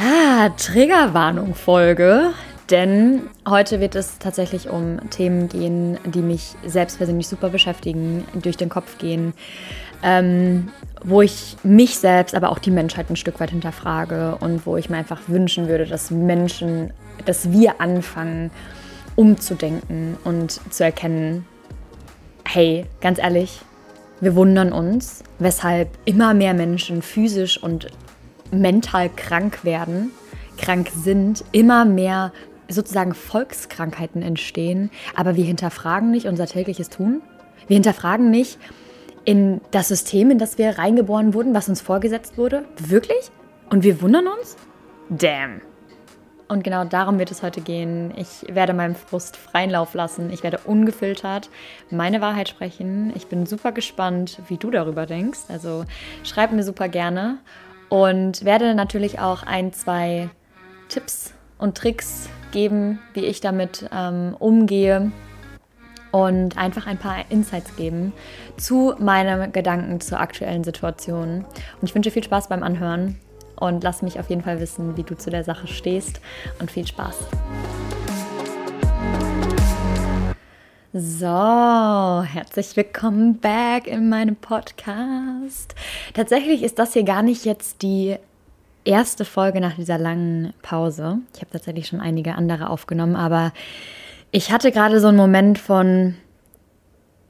Ah, Triggerwarnung-Folge. Denn heute wird es tatsächlich um Themen gehen, die mich selbst persönlich super beschäftigen, durch den Kopf gehen, ähm, wo ich mich selbst, aber auch die Menschheit ein Stück weit hinterfrage und wo ich mir einfach wünschen würde, dass Menschen, dass wir anfangen, umzudenken und zu erkennen, hey, ganz ehrlich, wir wundern uns, weshalb immer mehr Menschen physisch und mental krank werden, krank sind, immer mehr sozusagen Volkskrankheiten entstehen, aber wir hinterfragen nicht unser tägliches Tun. Wir hinterfragen nicht in das System, in das wir reingeboren wurden, was uns vorgesetzt wurde. Wirklich? Und wir wundern uns? Damn. Und genau darum wird es heute gehen. Ich werde meinem Frust freien Lauf lassen. Ich werde ungefiltert meine Wahrheit sprechen. Ich bin super gespannt, wie du darüber denkst. Also schreib mir super gerne und werde natürlich auch ein, zwei Tipps und Tricks geben, wie ich damit ähm, umgehe und einfach ein paar Insights geben zu meinen Gedanken zur aktuellen Situation. Und ich wünsche viel Spaß beim Anhören und lass mich auf jeden Fall wissen, wie du zu der Sache stehst und viel Spaß. So, herzlich willkommen back in meinem Podcast. Tatsächlich ist das hier gar nicht jetzt die erste Folge nach dieser langen Pause. Ich habe tatsächlich schon einige andere aufgenommen, aber ich hatte gerade so einen Moment von,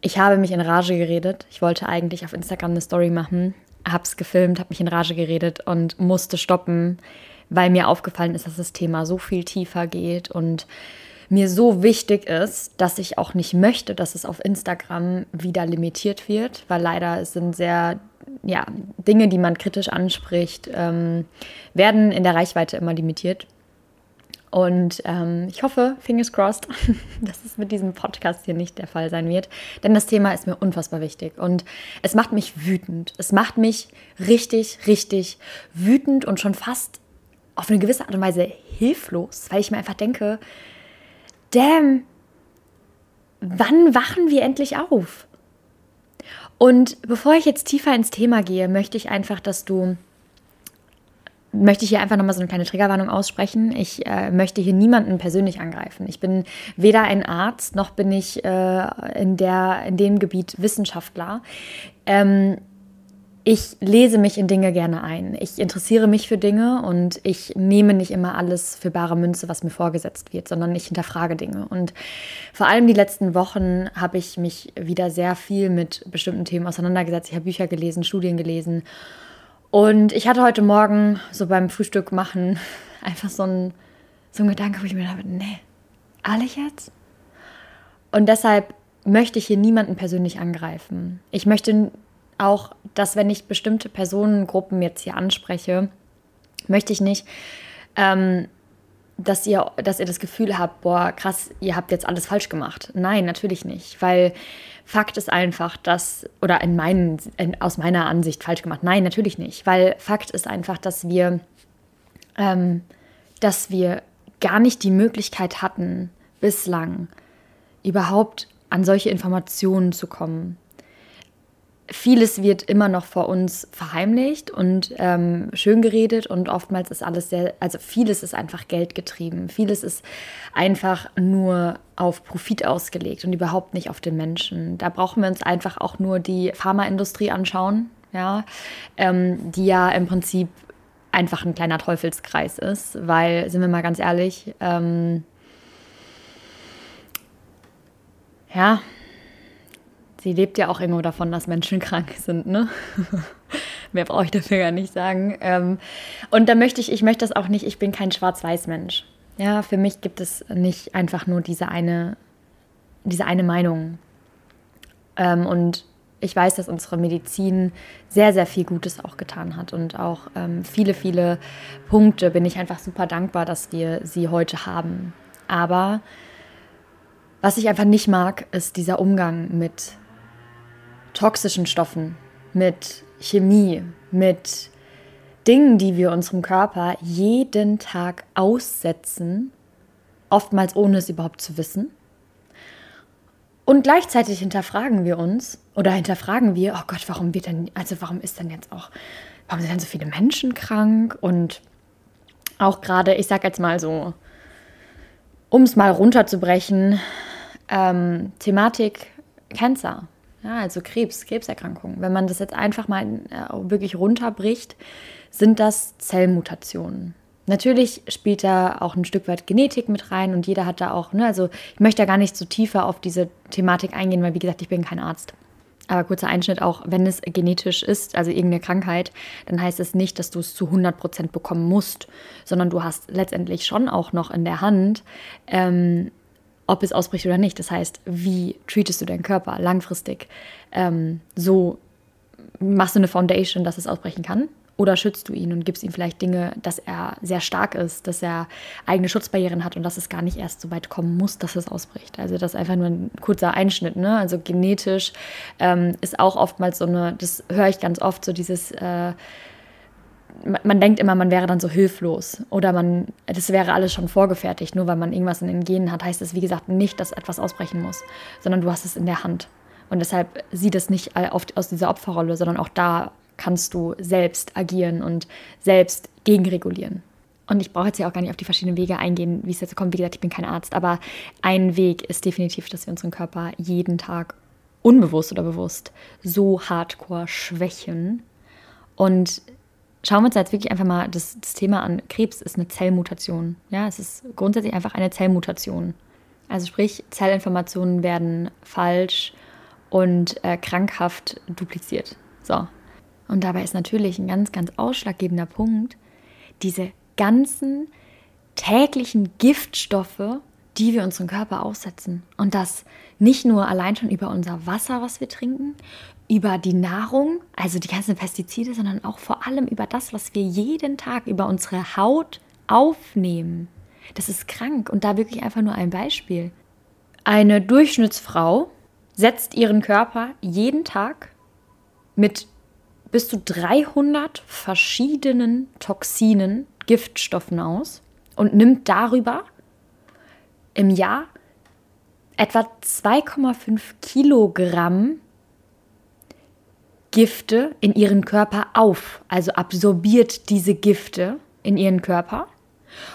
ich habe mich in Rage geredet. Ich wollte eigentlich auf Instagram eine Story machen, habe es gefilmt, habe mich in Rage geredet und musste stoppen, weil mir aufgefallen ist, dass das Thema so viel tiefer geht und mir so wichtig ist, dass ich auch nicht möchte, dass es auf Instagram wieder limitiert wird, weil leider sind sehr, ja, Dinge, die man kritisch anspricht, ähm, werden in der Reichweite immer limitiert. Und ähm, ich hoffe, fingers crossed, dass es mit diesem Podcast hier nicht der Fall sein wird. Denn das Thema ist mir unfassbar wichtig. Und es macht mich wütend. Es macht mich richtig, richtig wütend und schon fast auf eine gewisse Art und Weise hilflos, weil ich mir einfach denke, damn, wann wachen wir endlich auf? Und bevor ich jetzt tiefer ins Thema gehe, möchte ich einfach, dass du, möchte ich hier einfach nochmal so eine kleine Triggerwarnung aussprechen. Ich äh, möchte hier niemanden persönlich angreifen. Ich bin weder ein Arzt, noch bin ich äh, in, der, in dem Gebiet Wissenschaftler. Ähm, ich lese mich in Dinge gerne ein. Ich interessiere mich für Dinge und ich nehme nicht immer alles für bare Münze, was mir vorgesetzt wird, sondern ich hinterfrage Dinge. Und vor allem die letzten Wochen habe ich mich wieder sehr viel mit bestimmten Themen auseinandergesetzt. Ich habe Bücher gelesen, Studien gelesen. Und ich hatte heute Morgen so beim Frühstück machen einfach so ein, so ein Gedanke, wo ich mir dachte, nee, ehrlich jetzt? Und deshalb möchte ich hier niemanden persönlich angreifen. Ich möchte auch, dass wenn ich bestimmte Personengruppen jetzt hier anspreche, möchte ich nicht, ähm, dass ihr, dass ihr das Gefühl habt, boah, krass, ihr habt jetzt alles falsch gemacht. Nein, natürlich nicht, weil Fakt ist einfach, dass, oder in meinen, in, aus meiner Ansicht falsch gemacht. Nein, natürlich nicht, weil Fakt ist einfach, dass wir, ähm, dass wir gar nicht die Möglichkeit hatten, bislang überhaupt an solche Informationen zu kommen vieles wird immer noch vor uns verheimlicht und ähm, schön geredet und oftmals ist alles sehr, also vieles ist einfach geldgetrieben. Vieles ist einfach nur auf Profit ausgelegt und überhaupt nicht auf den Menschen. Da brauchen wir uns einfach auch nur die Pharmaindustrie anschauen, ja, ähm, die ja im Prinzip einfach ein kleiner Teufelskreis ist, weil, sind wir mal ganz ehrlich, ähm, ja, sie lebt ja auch irgendwo davon, dass Menschen krank sind, ne? Mehr brauche ich dafür gar nicht sagen. Ähm, und da möchte ich, ich möchte das auch nicht, ich bin kein Schwarz-Weiß-Mensch. Ja, für mich gibt es nicht einfach nur diese eine, diese eine Meinung. Ähm, und ich weiß, dass unsere Medizin sehr, sehr viel Gutes auch getan hat und auch ähm, viele, viele Punkte bin ich einfach super dankbar, dass wir sie heute haben. Aber was ich einfach nicht mag, ist dieser Umgang mit toxischen Stoffen, mit Chemie, mit Dingen, die wir unserem Körper jeden Tag aussetzen, oftmals ohne es überhaupt zu wissen. Und gleichzeitig hinterfragen wir uns oder hinterfragen wir, oh Gott, warum wird denn, also warum ist denn jetzt auch, warum sind denn so viele Menschen krank? Und auch gerade, ich sag jetzt mal so, um es mal runterzubrechen, ähm, Thematik Cancer, ja, also Krebs, Krebserkrankungen. Wenn man das jetzt einfach mal äh, wirklich runterbricht, sind das Zellmutationen. Natürlich spielt da auch ein Stück weit Genetik mit rein und jeder hat da auch, ne, also ich möchte da gar nicht so tiefer auf diese Thematik eingehen, weil wie gesagt, ich bin kein Arzt. Aber kurzer Einschnitt auch, wenn es genetisch ist, also irgendeine Krankheit, dann heißt es nicht, dass du es zu 100% bekommen musst, sondern du hast letztendlich schon auch noch in der Hand, ähm, ob es ausbricht oder nicht. Das heißt, wie treatest du deinen Körper langfristig? Ähm, so machst du eine Foundation, dass es ausbrechen kann oder schützt du ihn und gibst ihm vielleicht Dinge, dass er sehr stark ist, dass er eigene Schutzbarrieren hat und dass es gar nicht erst so weit kommen muss, dass es ausbricht. Also das ist einfach nur ein kurzer Einschnitt. Ne? Also genetisch ähm, ist auch oftmals so eine, das höre ich ganz oft, so dieses, äh, man, denkt immer, man wäre dann so hilflos oder man, das wäre alles schon vorgefertigt. Nur weil man irgendwas in den Genen hat, heißt es, wie gesagt, nicht, dass etwas ausbrechen muss, sondern du hast es in der Hand. Und deshalb sieht es nicht aus dieser Opferrolle, sondern auch da kannst du selbst agieren und selbst gegenregulieren. Und ich brauche jetzt ja auch gar nicht auf die verschiedenen Wege eingehen, wie es jetzt kommt. Wie gesagt, ich bin kein Arzt, aber ein Weg ist definitiv, dass wir unseren Körper jeden Tag unbewusst oder bewusst so hardcore schwächen. Und schauen wir uns jetzt wirklich einfach mal das, das Thema an. Krebs ist eine Zellmutation. Ja, es ist grundsätzlich einfach eine Zellmutation. Also sprich, Zellinformationen werden falsch und äh, krankhaft dupliziert. So, und dabei ist natürlich ein ganz, ganz ausschlaggebender Punkt, diese ganzen täglichen Giftstoffe, die wir unserem Körper aussetzen. Und das nicht nur allein schon über unser Wasser, was wir trinken, über die Nahrung, also die ganzen Pestizide, sondern auch vor allem über das, was wir jeden Tag über unsere Haut aufnehmen. Das ist krank. Und da wirklich einfach nur ein Beispiel. Eine Durchschnittsfrau setzt ihren Körper jeden Tag mit bis zu 300 verschiedenen Toxinen, Giftstoffen aus und nimmt darüber im Jahr etwa 2,5 Kilogramm Gifte in ihren Körper auf, also absorbiert diese Gifte in ihren Körper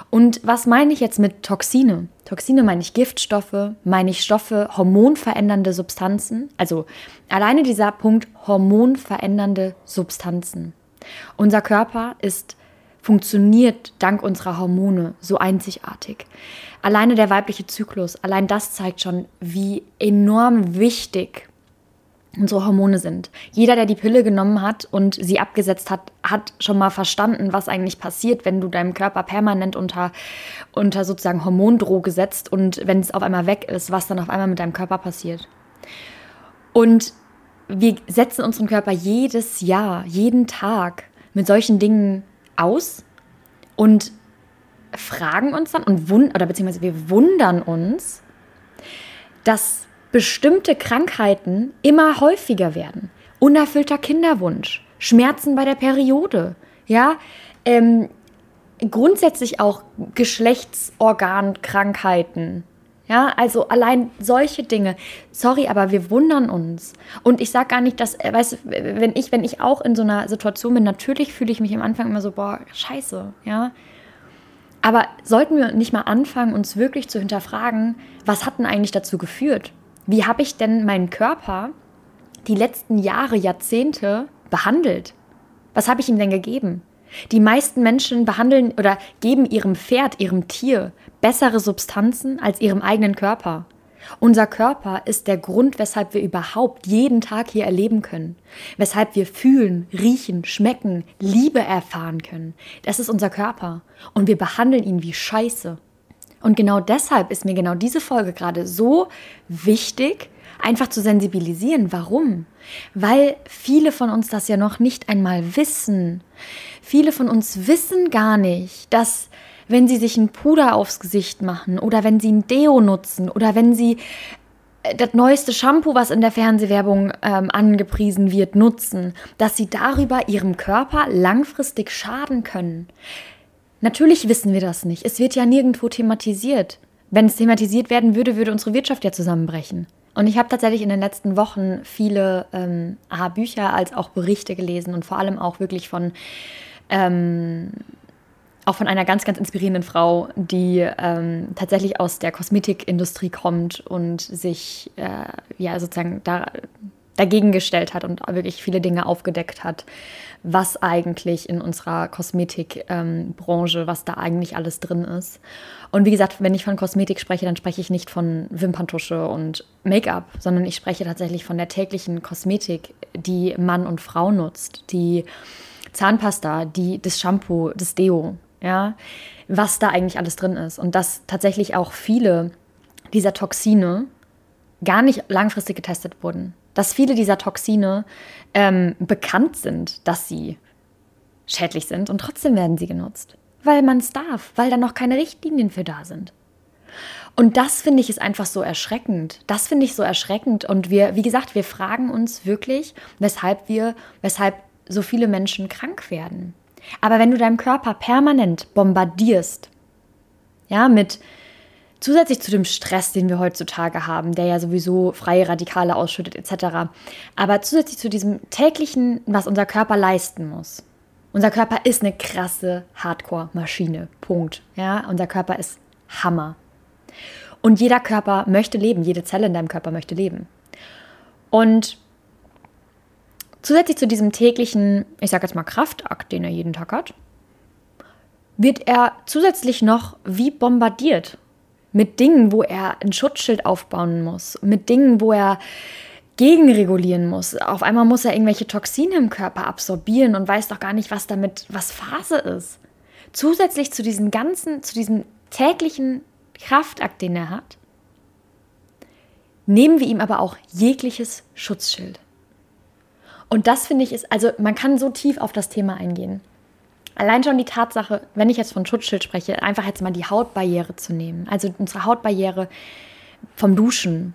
und was meine ich jetzt mit Toxine? Toxine meine ich Giftstoffe, meine ich Stoffe, hormonverändernde Substanzen. Also alleine dieser Punkt hormonverändernde Substanzen. Unser Körper ist funktioniert dank unserer Hormone so einzigartig. Alleine der weibliche Zyklus, allein das zeigt schon, wie enorm wichtig unsere Hormone sind. Jeder, der die Pille genommen hat und sie abgesetzt hat, hat schon mal verstanden, was eigentlich passiert, wenn du deinem Körper permanent unter, unter sozusagen Hormondroge setzt und wenn es auf einmal weg ist, was dann auf einmal mit deinem Körper passiert. Und wir setzen unseren Körper jedes Jahr, jeden Tag mit solchen Dingen aus und fragen uns dann und wund oder beziehungsweise wir wundern uns, dass bestimmte Krankheiten immer häufiger werden. Unerfüllter Kinderwunsch, Schmerzen bei der Periode, ja, ähm, grundsätzlich auch Geschlechtsorgankrankheiten. Ja, also allein solche Dinge. Sorry, aber wir wundern uns. Und ich sage gar nicht, dass, äh, weißt wenn ich, wenn ich auch in so einer Situation bin, natürlich fühle ich mich am Anfang immer so, boah, scheiße, ja. Aber sollten wir nicht mal anfangen, uns wirklich zu hinterfragen, was hat denn eigentlich dazu geführt? Wie habe ich denn meinen Körper die letzten Jahre, Jahrzehnte behandelt? Was habe ich ihm denn gegeben? Die meisten Menschen behandeln oder geben ihrem Pferd, ihrem Tier bessere Substanzen als ihrem eigenen Körper. Unser Körper ist der Grund, weshalb wir überhaupt jeden Tag hier erleben können, weshalb wir fühlen, riechen, schmecken, Liebe erfahren können. Das ist unser Körper und wir behandeln ihn wie Scheiße. Und genau deshalb ist mir genau diese Folge gerade so wichtig, einfach zu sensibilisieren. Warum? Weil viele von uns das ja noch nicht einmal wissen. Viele von uns wissen gar nicht, dass wenn sie sich ein Puder aufs Gesicht machen oder wenn sie ein Deo nutzen oder wenn sie äh, das neueste Shampoo, was in der Fernsehwerbung ähm, angepriesen wird, nutzen, dass sie darüber ihrem Körper langfristig schaden können. Natürlich wissen wir das nicht. Es wird ja nirgendwo thematisiert. Wenn es thematisiert werden würde, würde unsere Wirtschaft ja zusammenbrechen. Und ich habe tatsächlich in den letzten Wochen viele ähm, Bücher als auch Berichte gelesen und vor allem auch wirklich von ähm, auch von einer ganz, ganz inspirierenden Frau, die ähm, tatsächlich aus der Kosmetikindustrie kommt und sich äh, ja sozusagen da, dagegen gestellt hat und wirklich viele Dinge aufgedeckt hat, was eigentlich in unserer Kosmetikbranche, ähm, was da eigentlich alles drin ist. Und wie gesagt, wenn ich von Kosmetik spreche, dann spreche ich nicht von Wimperntusche und Make-up, sondern ich spreche tatsächlich von der täglichen Kosmetik, die Mann und Frau nutzt, die Zahnpasta, die, das Shampoo, das Deo, ja, was da eigentlich alles drin ist. Und dass tatsächlich auch viele dieser Toxine gar nicht langfristig getestet wurden. Dass viele dieser Toxine ähm, bekannt sind, dass sie schädlich sind und trotzdem werden sie genutzt. Weil man es darf, weil da noch keine Richtlinien für da sind. Und das finde ich ist einfach so erschreckend. Das finde ich so erschreckend. Und wir, wie gesagt, wir fragen uns wirklich, weshalb wir, weshalb so viele Menschen krank werden. Aber wenn du deinem Körper permanent bombardierst, ja, mit zusätzlich zu dem Stress, den wir heutzutage haben, der ja sowieso freie Radikale ausschüttet etc., aber zusätzlich zu diesem täglichen, was unser Körper leisten muss. Unser Körper ist eine krasse Hardcore-Maschine. Punkt. Ja, unser Körper ist Hammer. Und jeder Körper möchte leben, jede Zelle in deinem Körper möchte leben. Und Zusätzlich zu diesem täglichen, ich sage jetzt mal Kraftakt, den er jeden Tag hat, wird er zusätzlich noch wie bombardiert mit Dingen, wo er ein Schutzschild aufbauen muss, mit Dingen, wo er gegenregulieren muss. Auf einmal muss er irgendwelche Toxine im Körper absorbieren und weiß doch gar nicht, was damit, was Phase ist. Zusätzlich zu diesem ganzen, zu diesem täglichen Kraftakt, den er hat, nehmen wir ihm aber auch jegliches Schutzschild. Und das finde ich ist, also man kann so tief auf das Thema eingehen. Allein schon die Tatsache, wenn ich jetzt von Schutzschild spreche, einfach jetzt mal die Hautbarriere zu nehmen. Also unsere Hautbarriere vom Duschen.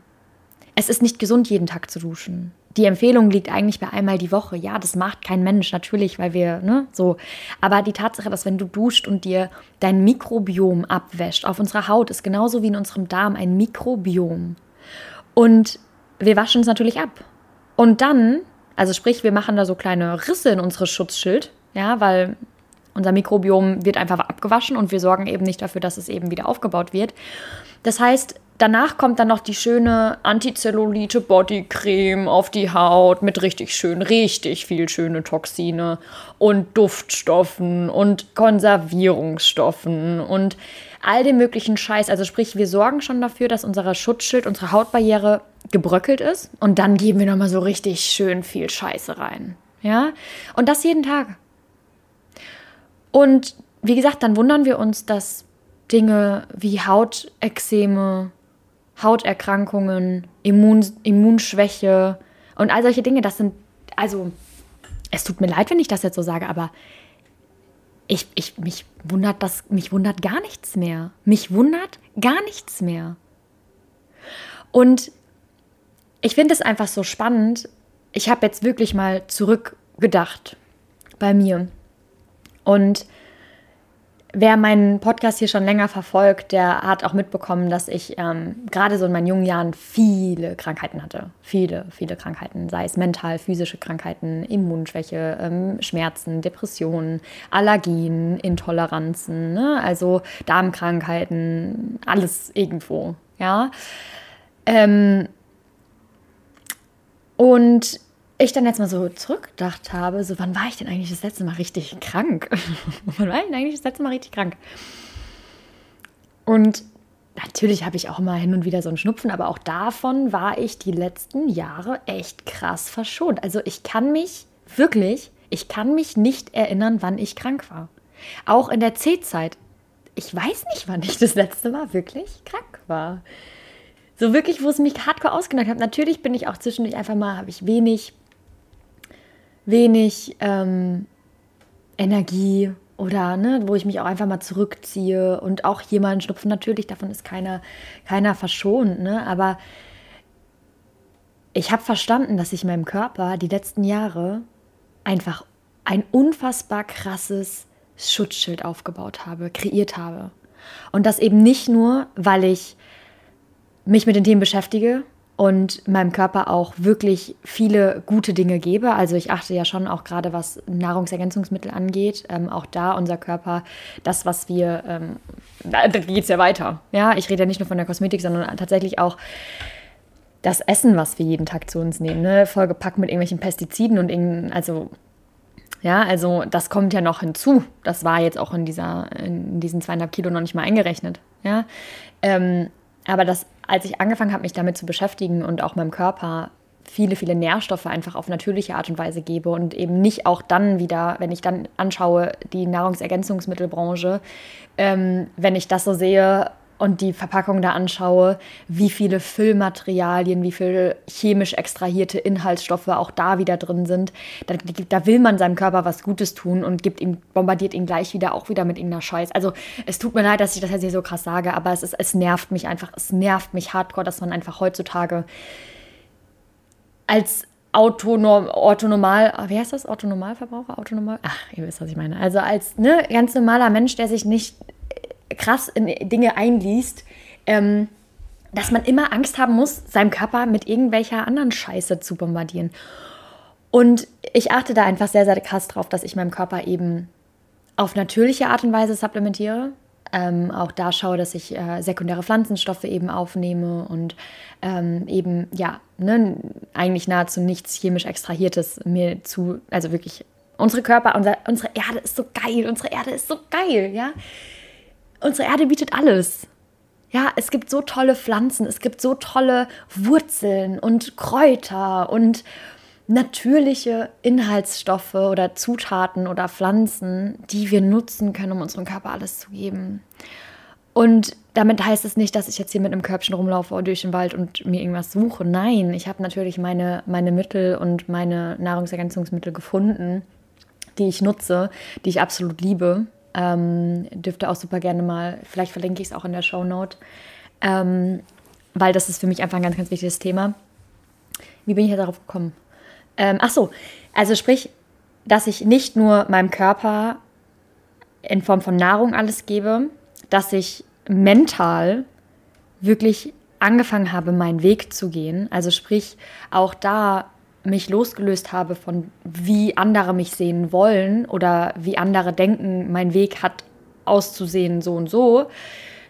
Es ist nicht gesund, jeden Tag zu duschen. Die Empfehlung liegt eigentlich bei einmal die Woche. Ja, das macht kein Mensch, natürlich, weil wir, ne, so. Aber die Tatsache, dass wenn du duscht und dir dein Mikrobiom abwäscht auf unserer Haut, ist genauso wie in unserem Darm ein Mikrobiom. Und wir waschen es natürlich ab. Und dann also sprich, wir machen da so kleine Risse in unseres Schutzschild, ja, weil unser Mikrobiom wird einfach abgewaschen und wir sorgen eben nicht dafür, dass es eben wieder aufgebaut wird. Das heißt, danach kommt dann noch die schöne Antizellulite Bodycreme auf die Haut mit richtig schön, richtig viel schöne Toxine und Duftstoffen und Konservierungsstoffen und all dem möglichen Scheiß. Also sprich, wir sorgen schon dafür, dass unser Schutzschild, unsere Hautbarriere gebröckelt ist und dann geben wir nochmal so richtig schön viel Scheiße rein. Ja? Und das jeden Tag. Und wie gesagt, dann wundern wir uns, dass Dinge wie Hautexzeme, Hauterkrankungen, Immun, Immunschwäche und all solche Dinge, das sind, also, es tut mir leid, wenn ich das jetzt so sage, aber ich, ich, mich wundert das, mich wundert gar nichts mehr. Mich wundert gar nichts mehr. Und ich finde es einfach so spannend. Ich habe jetzt wirklich mal zurückgedacht bei mir. Und wer meinen Podcast hier schon länger verfolgt, der hat auch mitbekommen, dass ich ähm, gerade so in meinen jungen Jahren viele Krankheiten hatte. Viele, viele Krankheiten, sei es mental, physische Krankheiten, Immunschwäche, ähm, Schmerzen, Depressionen, Allergien, Intoleranzen, ne? also Darmkrankheiten, alles irgendwo. Ja. Ähm, und ich dann jetzt mal so zurückgedacht habe, so wann war ich denn eigentlich das letzte Mal richtig krank? wann war ich denn eigentlich das letzte Mal richtig krank? Und natürlich habe ich auch mal hin und wieder so einen Schnupfen, aber auch davon war ich die letzten Jahre echt krass verschont. Also ich kann mich wirklich, ich kann mich nicht erinnern, wann ich krank war. Auch in der C-Zeit. ich weiß nicht, wann ich das letzte Mal wirklich krank war. So wirklich, wo es mich hardcore ausgenockt hat. Natürlich bin ich auch zwischendurch einfach mal, habe ich wenig, wenig ähm, Energie oder ne, wo ich mich auch einfach mal zurückziehe und auch einen Schnupfen. Natürlich, davon ist keiner, keiner verschont, ne? aber ich habe verstanden, dass ich meinem Körper die letzten Jahre einfach ein unfassbar krasses Schutzschild aufgebaut habe, kreiert habe. Und das eben nicht nur, weil ich mich mit den Themen beschäftige und meinem Körper auch wirklich viele gute Dinge gebe. Also ich achte ja schon auch gerade, was Nahrungsergänzungsmittel angeht. Ähm, auch da unser Körper, das, was wir, ähm, da geht es ja weiter. Ja, ich rede ja nicht nur von der Kosmetik, sondern tatsächlich auch das Essen, was wir jeden Tag zu uns nehmen, ne? vollgepackt mit irgendwelchen Pestiziden und irgend, also ja, also das kommt ja noch hinzu. Das war jetzt auch in dieser, in diesen zweieinhalb Kilo noch nicht mal eingerechnet. Ja, ähm, aber das, als ich angefangen habe, mich damit zu beschäftigen und auch meinem Körper viele, viele Nährstoffe einfach auf natürliche Art und Weise gebe und eben nicht auch dann wieder, wenn ich dann anschaue, die Nahrungsergänzungsmittelbranche, ähm, wenn ich das so sehe, und die Verpackung da anschaue, wie viele Füllmaterialien, wie viele chemisch extrahierte Inhaltsstoffe auch da wieder drin sind, da, da, will man seinem Körper was Gutes tun und gibt ihm, bombardiert ihn gleich wieder auch wieder mit irgendeiner Scheiß. Also es tut mir leid, dass ich das jetzt hier so krass sage, aber es, ist, es nervt mich einfach, es nervt mich hardcore, dass man einfach heutzutage als ah, wie heißt das? Autonomalverbraucher? Autonomal? Ach, ihr wisst, was ich meine. Also als ne, ganz normaler Mensch, der sich nicht krass in Dinge einliest, ähm, dass man immer Angst haben muss, seinem Körper mit irgendwelcher anderen Scheiße zu bombardieren. Und ich achte da einfach sehr, sehr krass drauf, dass ich meinem Körper eben auf natürliche Art und Weise supplementiere. Ähm, auch da schaue, dass ich äh, sekundäre Pflanzenstoffe eben aufnehme und ähm, eben, ja, ne, eigentlich nahezu nichts chemisch Extrahiertes mir zu, also wirklich, unsere Körper, unser, unsere Erde ist so geil, unsere Erde ist so geil, ja unsere Erde bietet alles. Ja, es gibt so tolle Pflanzen, es gibt so tolle Wurzeln und Kräuter und natürliche Inhaltsstoffe oder Zutaten oder Pflanzen, die wir nutzen können, um unserem Körper alles zu geben. Und damit heißt es nicht, dass ich jetzt hier mit einem Körbchen rumlaufe oder durch den Wald und mir irgendwas suche. Nein, ich habe natürlich meine, meine Mittel und meine Nahrungsergänzungsmittel gefunden, die ich nutze, die ich absolut liebe ähm, dürfte auch super gerne mal, vielleicht verlinke ich es auch in der Show Note, ähm, weil das ist für mich einfach ein ganz, ganz wichtiges Thema. Wie bin ich jetzt darauf gekommen? Ähm, ach so, also sprich, dass ich nicht nur meinem Körper in Form von Nahrung alles gebe, dass ich mental wirklich angefangen habe, meinen Weg zu gehen. Also sprich, auch da mich losgelöst habe von wie andere mich sehen wollen oder wie andere denken, mein Weg hat auszusehen so und so,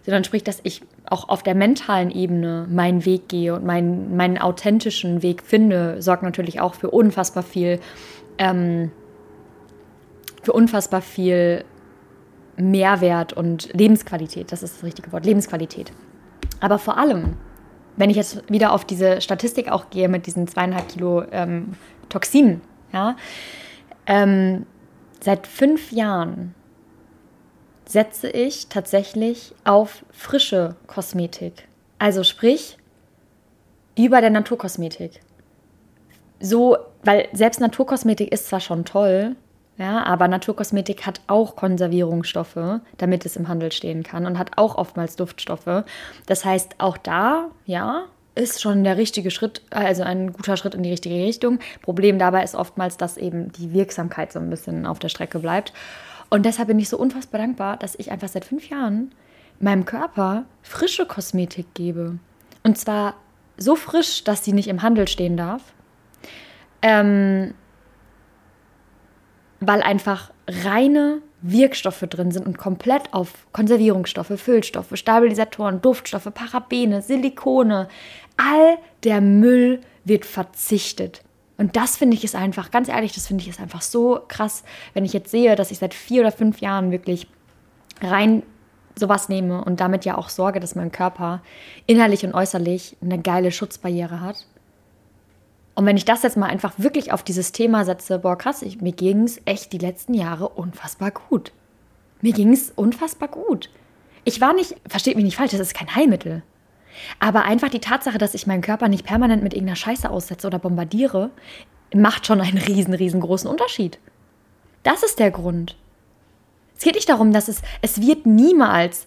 sondern sprich, dass ich auch auf der mentalen Ebene meinen Weg gehe und meinen, meinen authentischen Weg finde, sorgt natürlich auch für unfassbar viel, ähm, für unfassbar viel Mehrwert und Lebensqualität. Das ist das richtige Wort, Lebensqualität. Aber vor allem wenn ich jetzt wieder auf diese Statistik auch gehe mit diesen zweieinhalb Kilo ähm, Toxinen, ja, ähm, seit fünf Jahren setze ich tatsächlich auf frische Kosmetik. Also sprich, über der Naturkosmetik. So, weil selbst Naturkosmetik ist zwar schon toll, ja, aber Naturkosmetik hat auch Konservierungsstoffe, damit es im Handel stehen kann und hat auch oftmals Duftstoffe. Das heißt, auch da, ja, ist schon der richtige Schritt, also ein guter Schritt in die richtige Richtung. Problem dabei ist oftmals, dass eben die Wirksamkeit so ein bisschen auf der Strecke bleibt. Und deshalb bin ich so unfassbar dankbar, dass ich einfach seit fünf Jahren meinem Körper frische Kosmetik gebe. Und zwar so frisch, dass sie nicht im Handel stehen darf. Ähm, weil einfach reine Wirkstoffe drin sind und komplett auf Konservierungsstoffe, Füllstoffe, Stabilisatoren, Duftstoffe, Parabene, Silikone, all der Müll wird verzichtet. Und das finde ich ist einfach, ganz ehrlich, das finde ich ist einfach so krass, wenn ich jetzt sehe, dass ich seit vier oder fünf Jahren wirklich rein sowas nehme und damit ja auch sorge, dass mein Körper innerlich und äußerlich eine geile Schutzbarriere hat und wenn ich das jetzt mal einfach wirklich auf dieses Thema setze, boah, krass, ich, mir ging es echt die letzten Jahre unfassbar gut. Mir ging es unfassbar gut. ich war nicht, versteht mich nicht falsch, das ist kein Heilmittel. Aber einfach die Tatsache, dass ich meinen Körper nicht permanent mit irgendeiner Scheiße aussetze oder bombardiere, macht schon einen riesen, riesengroßen Unterschied. Das ist der Grund. Es geht nicht darum, dass es, es wird niemals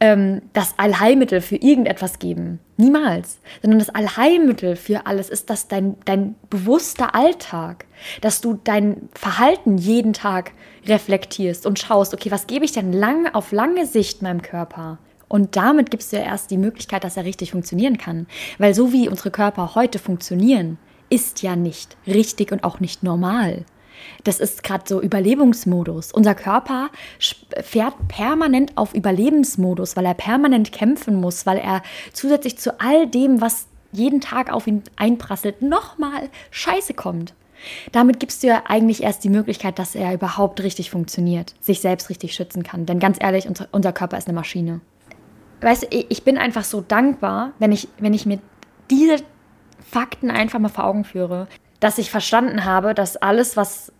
ähm, das Allheilmittel für irgendetwas geben. Niemals. Sondern das Allheilmittel für alles ist, dass dein, dein bewusster Alltag, dass du dein Verhalten jeden Tag reflektierst und schaust, okay, was gebe ich denn lang, auf lange Sicht meinem Körper? Und damit gibst du ja erst die Möglichkeit, dass er richtig funktionieren kann. Weil so wie unsere Körper heute funktionieren, ist ja nicht richtig und auch nicht normal. Das ist gerade so Überlebensmodus. Unser Körper fährt permanent auf Überlebensmodus, weil er permanent kämpfen muss, weil er zusätzlich zu all dem, was jeden Tag auf ihn einprasselt, nochmal Scheiße kommt. Damit gibst du ja eigentlich erst die Möglichkeit, dass er überhaupt richtig funktioniert, sich selbst richtig schützen kann. Denn ganz ehrlich, unser, Körper ist eine Maschine. Weißt du, ich bin einfach so dankbar, wenn ich, wenn ich mir diese Fakten einfach mal vor Augen führe, dass ich verstanden habe, dass alles, was,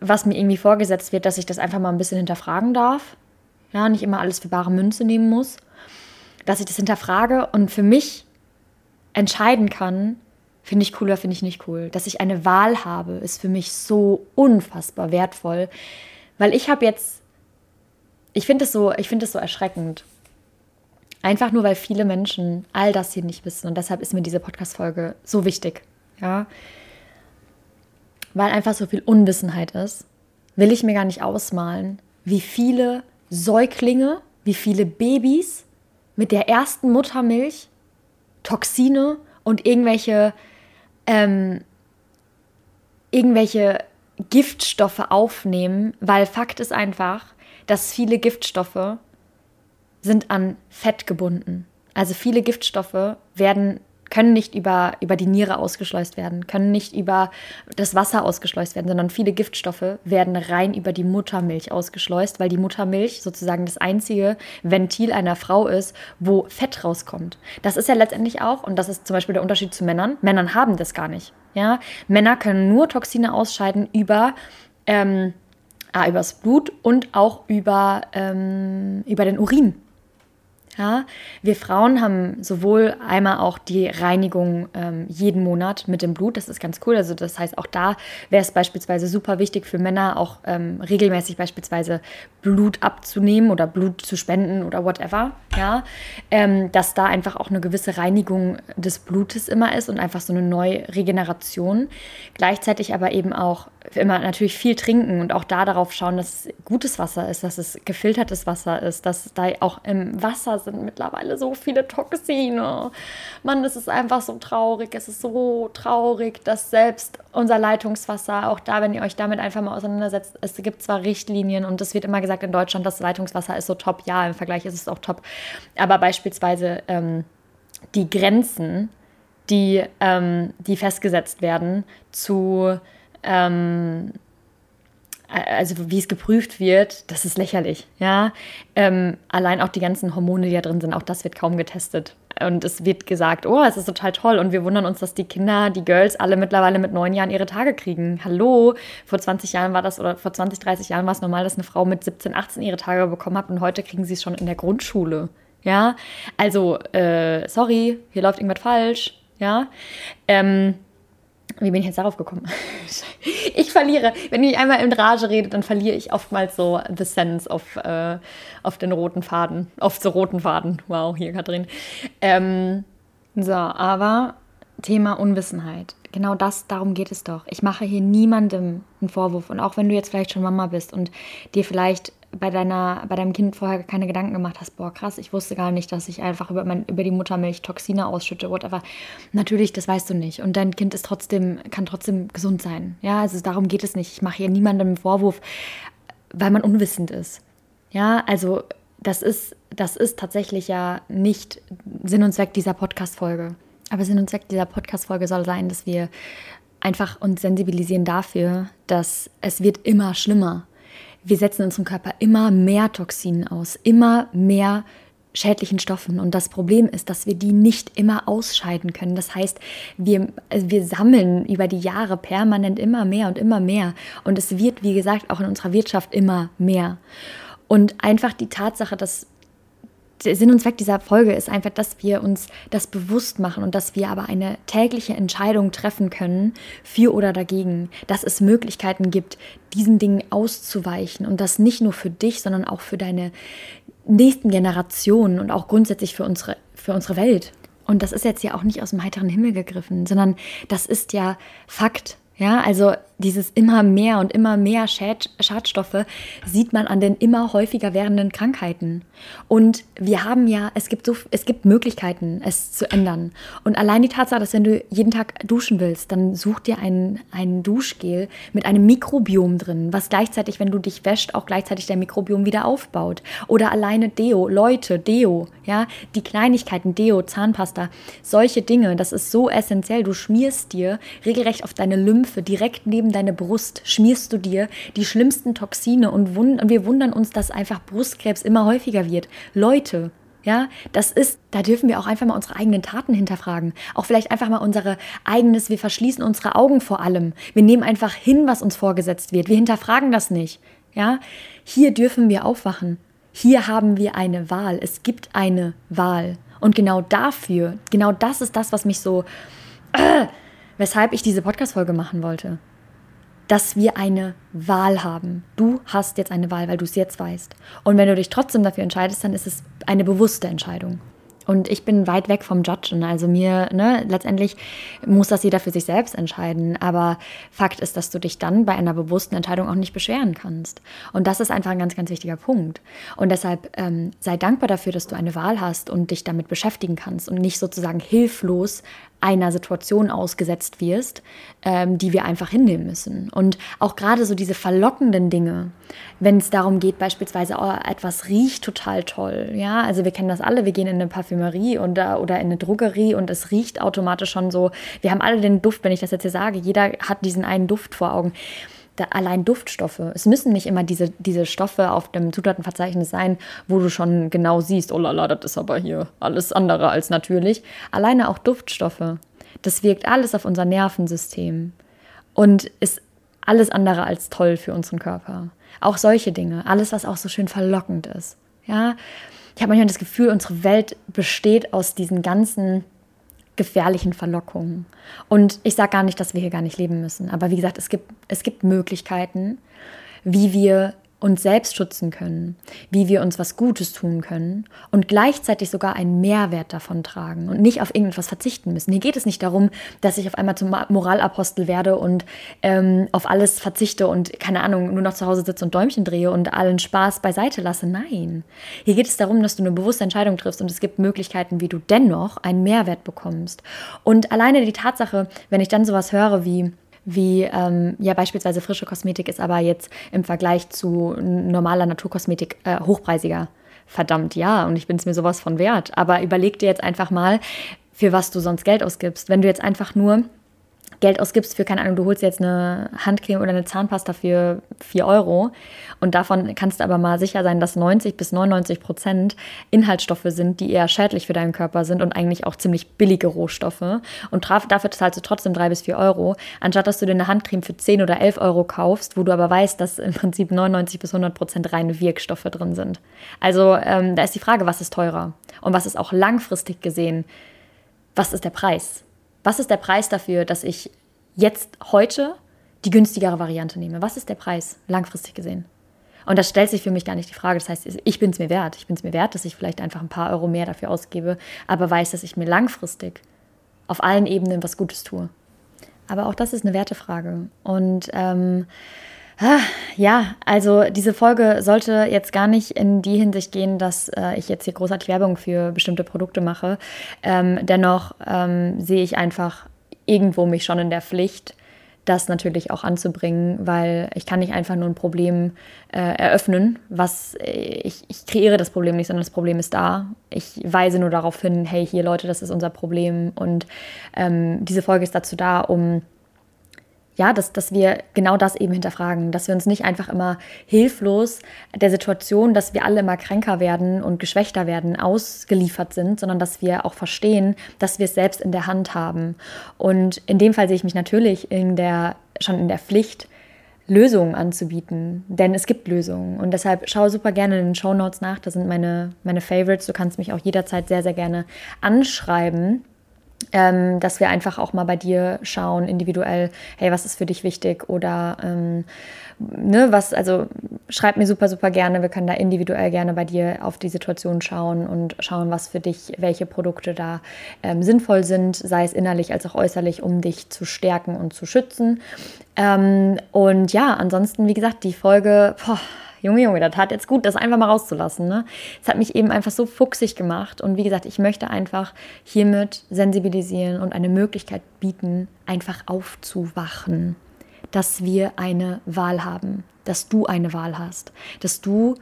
was mir irgendwie vorgesetzt wird, dass ich das einfach mal ein bisschen hinterfragen darf. Ja, nicht immer alles für bare Münze nehmen muss. Dass ich das hinterfrage und für mich entscheiden kann, finde ich cool oder finde ich nicht cool. Dass ich eine Wahl habe, ist für mich so unfassbar wertvoll. Weil ich habe jetzt, ich finde es so, ich finde es so erschreckend. Einfach nur, weil viele Menschen all das hier nicht wissen. Und deshalb ist mir diese Podcast-Folge so wichtig. Ja, weil einfach so viel Unwissenheit ist, will ich mir gar nicht ausmalen, wie viele Säuglinge, wie viele Babys mit der ersten Muttermilch Toxine und irgendwelche, ähm, irgendwelche Giftstoffe aufnehmen, weil Fakt ist einfach, dass viele Giftstoffe sind an Fett gebunden. Also viele Giftstoffe werden können nicht über, über die Niere ausgeschleust werden, können nicht über das Wasser ausgeschleust werden, sondern viele Giftstoffe werden rein über die Muttermilch ausgeschleust, weil die Muttermilch sozusagen das einzige Ventil einer Frau ist, wo Fett rauskommt. Das ist ja letztendlich auch, und das ist zum Beispiel der Unterschied zu Männern, Männern haben das gar nicht. Ja? Männer können nur Toxine ausscheiden über ähm, ah, übers Blut und auch über, ähm, über den Urin. Ja, wir Frauen haben sowohl einmal auch die Reinigung ähm, jeden Monat mit dem Blut, das ist ganz cool. Also das heißt, auch da wäre es beispielsweise super wichtig für Männer, auch ähm, regelmäßig beispielsweise Blut abzunehmen oder Blut zu spenden oder whatever. Ja, ähm, dass da einfach auch eine gewisse Reinigung des Blutes immer ist und einfach so eine neue Regeneration. Gleichzeitig aber eben auch immer natürlich viel trinken und auch da darauf schauen, dass es gutes Wasser ist, dass es gefiltertes Wasser ist, dass da auch im Wasser sind mittlerweile so viele Toxine. Mann, es ist einfach so traurig. Es ist so traurig, dass selbst unser Leitungswasser, auch da, wenn ihr euch damit einfach mal auseinandersetzt, es gibt zwar Richtlinien und es wird immer gesagt in Deutschland, das Leitungswasser ist so top. Ja, im Vergleich ist es auch top. Aber beispielsweise ähm, die Grenzen, die, ähm, die festgesetzt werden zu ähm, also wie es geprüft wird, das ist lächerlich, ja. Ähm, allein auch die ganzen Hormone, die da drin sind, auch das wird kaum getestet. Und es wird gesagt, oh, es ist total toll. Und wir wundern uns, dass die Kinder, die Girls, alle mittlerweile mit neun Jahren ihre Tage kriegen. Hallo, vor 20 Jahren war das, oder vor 20, 30 Jahren war es normal, dass eine Frau mit 17, 18 ihre Tage bekommen hat und heute kriegen sie es schon in der Grundschule. Ja, also, äh, sorry, hier läuft irgendwas falsch. Ja, ähm, wie bin ich jetzt darauf gekommen? ich verliere, wenn ich einmal in Rage rede, dann verliere ich oftmals so the sense auf, äh, auf den roten Faden, auf so roten Faden. Wow, hier Katrin. Ähm, so, aber Thema Unwissenheit. Genau das, darum geht es doch. Ich mache hier niemandem einen Vorwurf. Und auch wenn du jetzt vielleicht schon Mama bist und dir vielleicht bei, deiner, bei deinem Kind vorher keine Gedanken gemacht hast, boah, krass, ich wusste gar nicht, dass ich einfach über, mein, über die Muttermilch Toxine ausschütte, whatever. Natürlich, das weißt du nicht. Und dein Kind ist trotzdem, kann trotzdem gesund sein. Ja, also darum geht es nicht. Ich mache hier niemandem einen Vorwurf, weil man unwissend ist. Ja, also das ist, das ist tatsächlich ja nicht Sinn und Zweck dieser Podcast-Folge. Aber Sinn und Zweck dieser Podcast-Folge soll sein, dass wir einfach uns sensibilisieren dafür, dass es wird immer schlimmer wir setzen unserem Körper immer mehr Toxinen aus, immer mehr schädlichen Stoffen. Und das Problem ist, dass wir die nicht immer ausscheiden können. Das heißt, wir, also wir sammeln über die Jahre permanent immer mehr und immer mehr. Und es wird, wie gesagt, auch in unserer Wirtschaft immer mehr. Und einfach die Tatsache, dass Sinn und Zweck dieser Folge ist einfach, dass wir uns das bewusst machen und dass wir aber eine tägliche Entscheidung treffen können für oder dagegen, dass es Möglichkeiten gibt, diesen Dingen auszuweichen und das nicht nur für dich, sondern auch für deine nächsten Generationen und auch grundsätzlich für unsere, für unsere Welt. Und das ist jetzt ja auch nicht aus dem heiteren Himmel gegriffen, sondern das ist ja Fakt. Ja, also dieses immer mehr und immer mehr Schad Schadstoffe sieht man an den immer häufiger werdenden Krankheiten. Und wir haben ja, es gibt so, es gibt Möglichkeiten, es zu ändern. Und allein die Tatsache, dass wenn du jeden Tag duschen willst, dann such dir ein, ein Duschgel mit einem Mikrobiom drin, was gleichzeitig, wenn du dich wäscht, auch gleichzeitig dein Mikrobiom wieder aufbaut. Oder alleine Deo, Leute, Deo, ja, die Kleinigkeiten, Deo, Zahnpasta, solche Dinge, das ist so essentiell. Du schmierst dir regelrecht auf deine Lymphe direkt neben deine Brust schmierst du dir die schlimmsten Toxine und, und wir wundern uns, dass einfach Brustkrebs immer häufiger wird. Leute, ja, das ist, da dürfen wir auch einfach mal unsere eigenen Taten hinterfragen. Auch vielleicht einfach mal unsere eigenes, wir verschließen unsere Augen vor allem. Wir nehmen einfach hin, was uns vorgesetzt wird. Wir hinterfragen das nicht. Ja, hier dürfen wir aufwachen. Hier haben wir eine Wahl. Es gibt eine Wahl. Und genau dafür, genau das ist das, was mich so, äh, weshalb ich diese Podcast-Folge machen wollte dass wir eine Wahl haben. Du hast jetzt eine Wahl, weil du es jetzt weißt. Und wenn du dich trotzdem dafür entscheidest, dann ist es eine bewusste Entscheidung. Und ich bin weit weg vom Judgen. Also mir, ne, letztendlich muss das jeder für sich selbst entscheiden. Aber Fakt ist, dass du dich dann bei einer bewussten Entscheidung auch nicht beschweren kannst. Und das ist einfach ein ganz, ganz wichtiger Punkt. Und deshalb ähm, sei dankbar dafür, dass du eine Wahl hast und dich damit beschäftigen kannst und nicht sozusagen hilflos einer Situation ausgesetzt wirst, ähm, die wir einfach hinnehmen müssen. Und auch gerade so diese verlockenden Dinge, wenn es darum geht, beispielsweise, oh, etwas riecht total toll, ja, also wir kennen das alle, wir gehen in eine Parfümerie und, oder in eine Drogerie und es riecht automatisch schon so, wir haben alle den Duft, wenn ich das jetzt hier sage, jeder hat diesen einen Duft vor Augen allein Duftstoffe. Es müssen nicht immer diese, diese Stoffe auf dem Zutatenverzeichnis sein, wo du schon genau siehst, oh lala, das ist aber hier alles andere als natürlich. Alleine auch Duftstoffe. Das wirkt alles auf unser Nervensystem und ist alles andere als toll für unseren Körper. Auch solche Dinge, alles, was auch so schön verlockend ist. Ja, ich habe manchmal das Gefühl, unsere Welt besteht aus diesen ganzen gefährlichen Verlockungen. Und ich sage gar nicht, dass wir hier gar nicht leben müssen. Aber wie gesagt, es gibt, es gibt Möglichkeiten, wie wir uns selbst schützen können, wie wir uns was Gutes tun können und gleichzeitig sogar einen Mehrwert davon tragen und nicht auf irgendetwas verzichten müssen. Hier geht es nicht darum, dass ich auf einmal zum Moralapostel werde und ähm, auf alles verzichte und keine Ahnung, nur noch zu Hause sitze und Däumchen drehe und allen Spaß beiseite lasse. Nein. Hier geht es darum, dass du eine bewusste Entscheidung triffst und es gibt Möglichkeiten, wie du dennoch einen Mehrwert bekommst. Und alleine die Tatsache, wenn ich dann sowas höre wie, wie ähm, ja beispielsweise frische Kosmetik ist aber jetzt im Vergleich zu normaler Naturkosmetik äh, hochpreisiger. Verdammt, ja, und ich bin es mir sowas von wert. Aber überleg dir jetzt einfach mal, für was du sonst Geld ausgibst. Wenn du jetzt einfach nur Geld ausgibst für, keine Ahnung, du holst jetzt eine Handcreme oder eine Zahnpasta für 4 Euro und davon kannst du aber mal sicher sein, dass 90 bis 99 Prozent Inhaltsstoffe sind, die eher schädlich für deinen Körper sind und eigentlich auch ziemlich billige Rohstoffe. Und dafür zahlst du trotzdem 3 bis 4 Euro, anstatt dass du dir eine Handcreme für 10 oder 11 Euro kaufst, wo du aber weißt, dass im Prinzip 99 bis 100 Prozent reine Wirkstoffe drin sind. Also ähm, da ist die Frage, was ist teurer? Und was ist auch langfristig gesehen, was ist der Preis? Was ist der Preis dafür, dass ich jetzt heute die günstigere Variante nehme? Was ist der Preis langfristig gesehen? Und das stellt sich für mich gar nicht die Frage. Das heißt, ich bin es mir wert. Ich bin es mir wert, dass ich vielleicht einfach ein paar Euro mehr dafür ausgebe, aber weiß, dass ich mir langfristig auf allen Ebenen was Gutes tue. Aber auch das ist eine Wertefrage. Und ähm, ja, also diese Folge sollte jetzt gar nicht in die Hinsicht gehen, dass äh, ich jetzt hier großartig Werbung für bestimmte Produkte mache. Ähm, dennoch ähm, sehe ich einfach irgendwo mich schon in der Pflicht, das natürlich auch anzubringen, weil ich kann nicht einfach nur ein Problem äh, eröffnen, was äh, ich, ich kreiere das Problem nicht, sondern das Problem ist da. Ich weise nur darauf hin, hey, hier Leute, das ist unser Problem und ähm, diese Folge ist dazu da, um ja, dass, dass wir genau das eben hinterfragen, dass wir uns nicht einfach immer hilflos der Situation, dass wir alle immer kränker werden und geschwächter werden, ausgeliefert sind, sondern dass wir auch verstehen, dass wir es selbst in der Hand haben. Und in dem Fall sehe ich mich natürlich in der, schon in der Pflicht, Lösungen anzubieten, denn es gibt Lösungen. Und deshalb schau super gerne in den Show Notes nach. Das sind meine, meine Favorites. Du kannst mich auch jederzeit sehr, sehr gerne anschreiben ähm, dass wir einfach auch mal bei dir schauen, individuell, hey, was ist für dich wichtig oder ähm, ne, was, also schreib mir super, super gerne. Wir können da individuell gerne bei dir auf die Situation schauen und schauen, was für dich, welche Produkte da ähm, sinnvoll sind, sei es innerlich als auch äußerlich, um dich zu stärken und zu schützen. Ähm, und ja, ansonsten, wie gesagt, die Folge, boah, Junge, Junge, das tat jetzt gut, das einfach mal rauszulassen. Ne? Es hat mich eben einfach so fuchsig gemacht. Und wie gesagt, ich möchte einfach hiermit sensibilisieren und eine Möglichkeit bieten, einfach aufzuwachen, dass wir eine Wahl haben, dass du eine Wahl hast, dass du,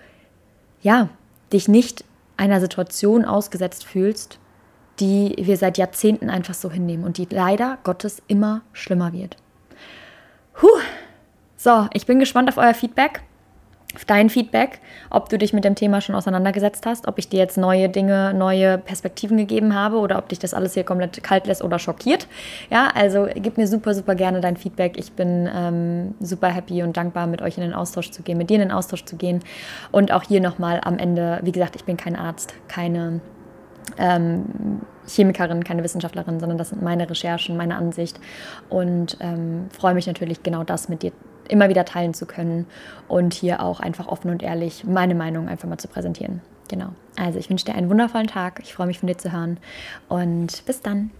ja, dich nicht einer Situation ausgesetzt fühlst, die wir seit Jahrzehnten einfach so hinnehmen und die leider Gottes immer schlimmer wird. Puh. So, ich bin gespannt auf euer Feedback dein Feedback, ob du dich mit dem Thema schon auseinandergesetzt hast, ob ich dir jetzt neue Dinge, neue Perspektiven gegeben habe oder ob dich das alles hier komplett kalt lässt oder schockiert. Ja, also gib mir super, super gerne dein Feedback. Ich bin ähm, super happy und dankbar, mit euch in den Austausch zu gehen, mit dir in den Austausch zu gehen. Und auch hier nochmal am Ende, wie gesagt, ich bin kein Arzt, keine ähm, Chemikerin, keine Wissenschaftlerin, sondern das sind meine Recherchen, meine Ansicht und ähm, freue mich natürlich genau das mit dir immer wieder teilen zu können und hier auch einfach offen und ehrlich meine Meinung einfach mal zu präsentieren. Genau. Also ich wünsche dir einen wundervollen Tag. Ich freue mich von dir zu hören und bis dann.